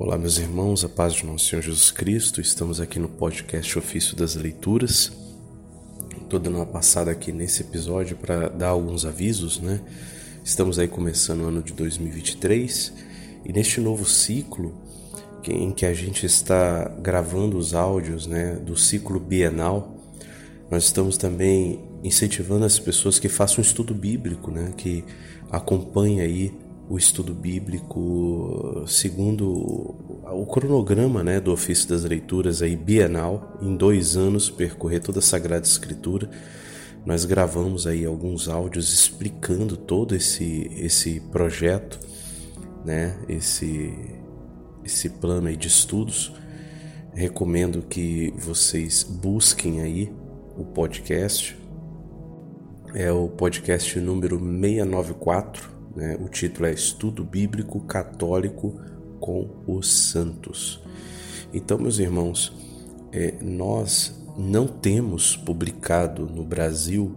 Olá, meus irmãos, a paz de nosso Senhor Jesus Cristo. Estamos aqui no podcast Ofício das Leituras. Estou dando uma passada aqui nesse episódio para dar alguns avisos, né? Estamos aí começando o ano de 2023 e neste novo ciclo em que a gente está gravando os áudios, né, do ciclo bienal, nós estamos também incentivando as pessoas que façam um estudo bíblico, né, que acompanhem aí o estudo bíblico segundo o cronograma né, do ofício das leituras aí bienal, em dois anos percorrer toda a Sagrada Escritura. Nós gravamos aí alguns áudios explicando todo esse, esse projeto, né, esse, esse plano aí de estudos. Recomendo que vocês busquem aí o podcast. É o podcast número 694 né? O título é Estudo Bíblico Católico com os Santos. Então, meus irmãos, é, nós não temos publicado no Brasil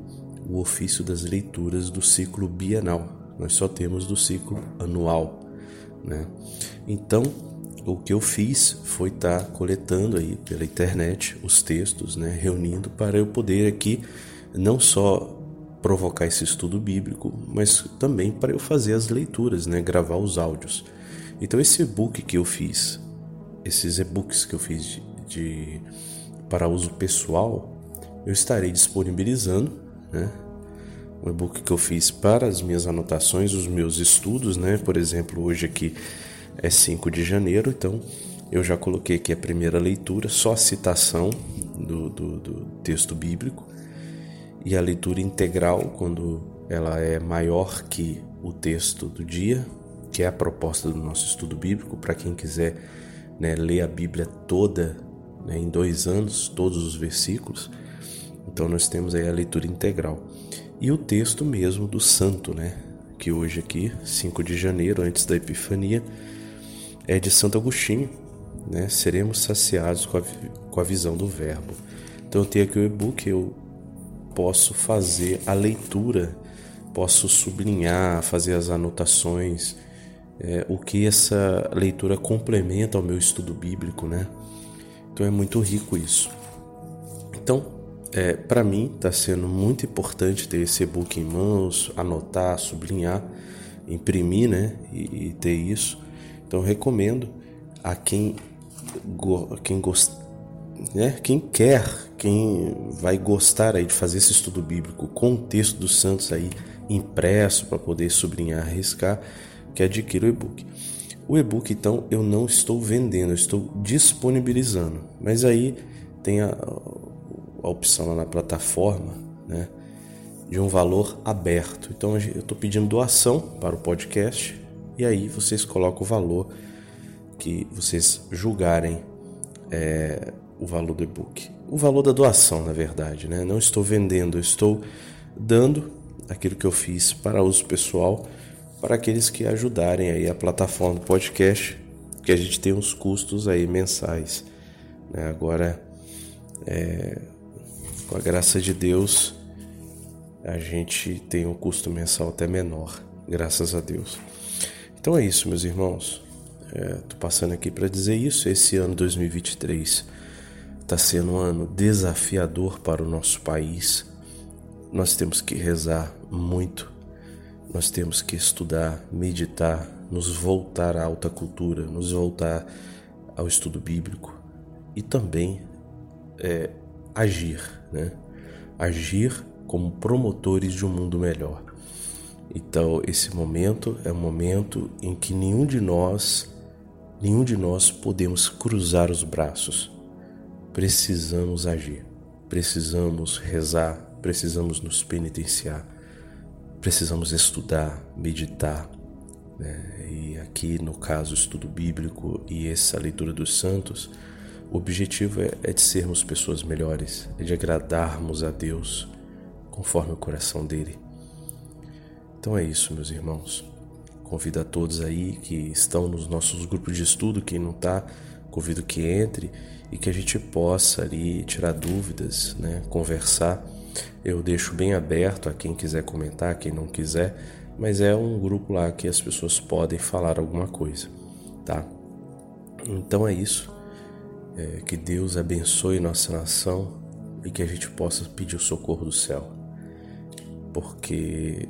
o ofício das leituras do ciclo bienal, nós só temos do ciclo anual. Né? Então, o que eu fiz foi estar tá coletando aí pela internet os textos, né, reunindo para eu poder aqui não só provocar esse estudo bíblico, mas também para eu fazer as leituras, né, gravar os áudios. Então esse e-book que eu fiz, esses e-books que eu fiz de, de, para uso pessoal, eu estarei disponibilizando, né? Um e-book que eu fiz para as minhas anotações, os meus estudos, né? Por exemplo, hoje aqui é 5 de janeiro, então eu já coloquei aqui a primeira leitura, só a citação do, do, do texto bíblico e a leitura integral, quando ela é maior que o texto do dia, que é a proposta do nosso estudo bíblico, para quem quiser né, ler a Bíblia toda né, em dois anos, todos os versículos. Então nós temos aí a leitura integral. E o texto mesmo do santo, né? Que hoje aqui, 5 de janeiro, antes da Epifania, é de Santo Agostinho, né? Seremos saciados com a, com a visão do verbo. Então eu tenho aqui o e-book, eu posso fazer a leitura, posso sublinhar, fazer as anotações, é, o que essa leitura complementa ao meu estudo bíblico, né? Então é muito rico isso. Então, é, para mim está sendo muito importante ter esse e-book em mãos, anotar, sublinhar, imprimir, né? E, e ter isso. Então recomendo a quem, quem gosta né, quem quer, quem vai gostar aí de fazer esse estudo bíblico com o texto dos santos aí impresso para poder sublinhar, arriscar, que adquira o e-book. O e-book, então, eu não estou vendendo, eu estou disponibilizando. Mas aí tem a, a opção lá na plataforma, né, de um valor aberto. Então, eu estou pedindo doação para o podcast e aí vocês colocam o valor que vocês julgarem é, o valor do e-book. O valor da doação, na verdade, né? Não estou vendendo, estou dando aquilo que eu fiz para uso pessoal para aqueles que ajudarem aí a plataforma do podcast, que a gente tem uns custos aí mensais. Né? Agora, é, com a graça de Deus, a gente tem um custo mensal até menor, graças a Deus. Então é isso, meus irmãos. Estou é, passando aqui para dizer isso. Esse ano 2023 Está sendo um ano desafiador para o nosso país. Nós temos que rezar muito, nós temos que estudar, meditar, nos voltar à alta cultura, nos voltar ao estudo bíblico e também é, agir, né? Agir como promotores de um mundo melhor. Então, esse momento é um momento em que nenhum de nós, nenhum de nós podemos cruzar os braços precisamos agir, precisamos rezar, precisamos nos penitenciar, precisamos estudar, meditar. Né? E aqui, no caso, estudo bíblico e essa leitura dos santos, o objetivo é, é de sermos pessoas melhores, é de agradarmos a Deus conforme o coração dele. Então é isso, meus irmãos. Convido a todos aí que estão nos nossos grupos de estudo, quem não está, convido que entre e que a gente possa ali tirar dúvidas, né, conversar. Eu deixo bem aberto a quem quiser comentar, quem não quiser, mas é um grupo lá que as pessoas podem falar alguma coisa, tá? Então é isso. É, que Deus abençoe nossa nação e que a gente possa pedir o socorro do céu. Porque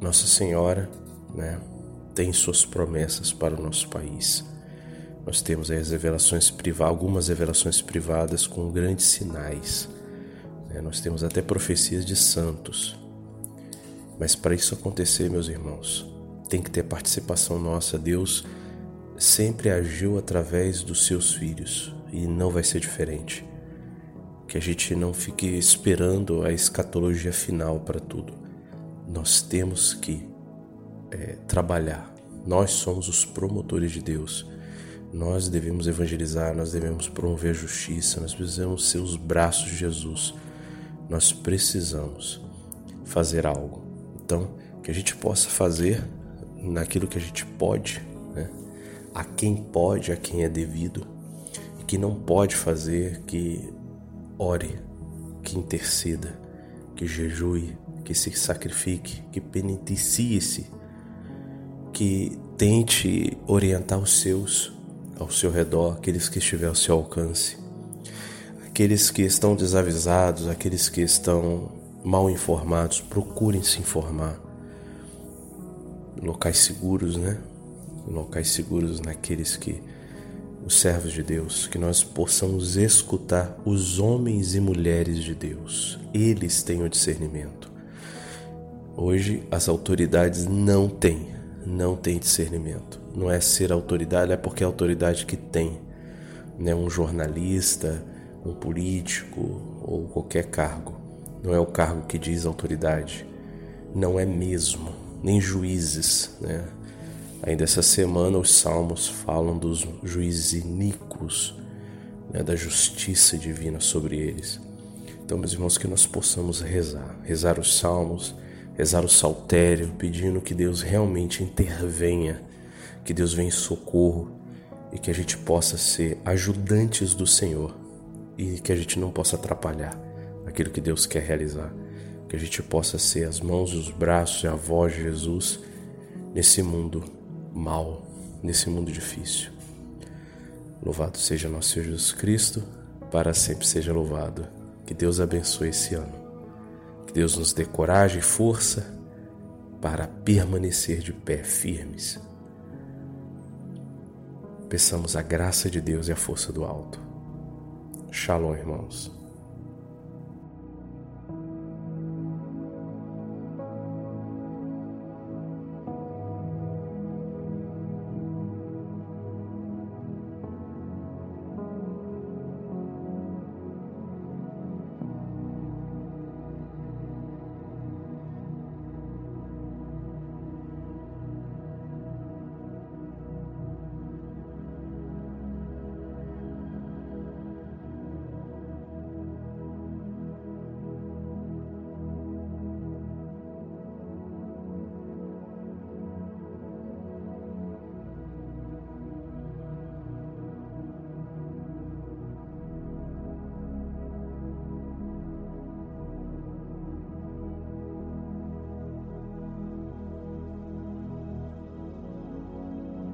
Nossa Senhora né, tem suas promessas para o nosso país. Nós temos as revelações privadas, algumas revelações privadas com grandes sinais. Né? Nós temos até profecias de santos. Mas para isso acontecer, meus irmãos, tem que ter participação nossa. Deus sempre agiu através dos seus filhos e não vai ser diferente. Que a gente não fique esperando a escatologia final para tudo. Nós temos que é, trabalhar. Nós somos os promotores de Deus. Nós devemos evangelizar, nós devemos promover justiça, nós precisamos ser os braços de Jesus. Nós precisamos fazer algo. Então, que a gente possa fazer naquilo que a gente pode, né? a quem pode, a quem é devido, e que não pode fazer, que ore, que interceda, que jejue, que se sacrifique, que penitencie-se, que tente orientar os seus ao seu redor, aqueles que estiver ao seu alcance, aqueles que estão desavisados, aqueles que estão mal informados, procurem se informar. Locais seguros, né? Locais seguros naqueles que os servos de Deus, que nós possamos escutar os homens e mulheres de Deus. Eles têm o discernimento. Hoje as autoridades não têm, não têm discernimento. Não é ser autoridade, é porque é a autoridade que tem. Né? Um jornalista, um político ou qualquer cargo. Não é o cargo que diz autoridade. Não é mesmo. Nem juízes, né? Ainda essa semana os salmos falam dos juízes iníquos, né, da justiça divina sobre eles. Então, meus irmãos, que nós possamos rezar, rezar os salmos, rezar o saltério, pedindo que Deus realmente intervenha, que Deus venha em socorro e que a gente possa ser ajudantes do Senhor e que a gente não possa atrapalhar aquilo que Deus quer realizar. Que a gente possa ser as mãos e os braços e a voz de Jesus nesse mundo mal nesse mundo difícil. Louvado seja nosso Senhor Jesus Cristo, para sempre seja louvado. Que Deus abençoe esse ano. Que Deus nos dê coragem e força para permanecer de pé firmes. Peçamos a graça de Deus e a força do alto. Shalom, irmãos.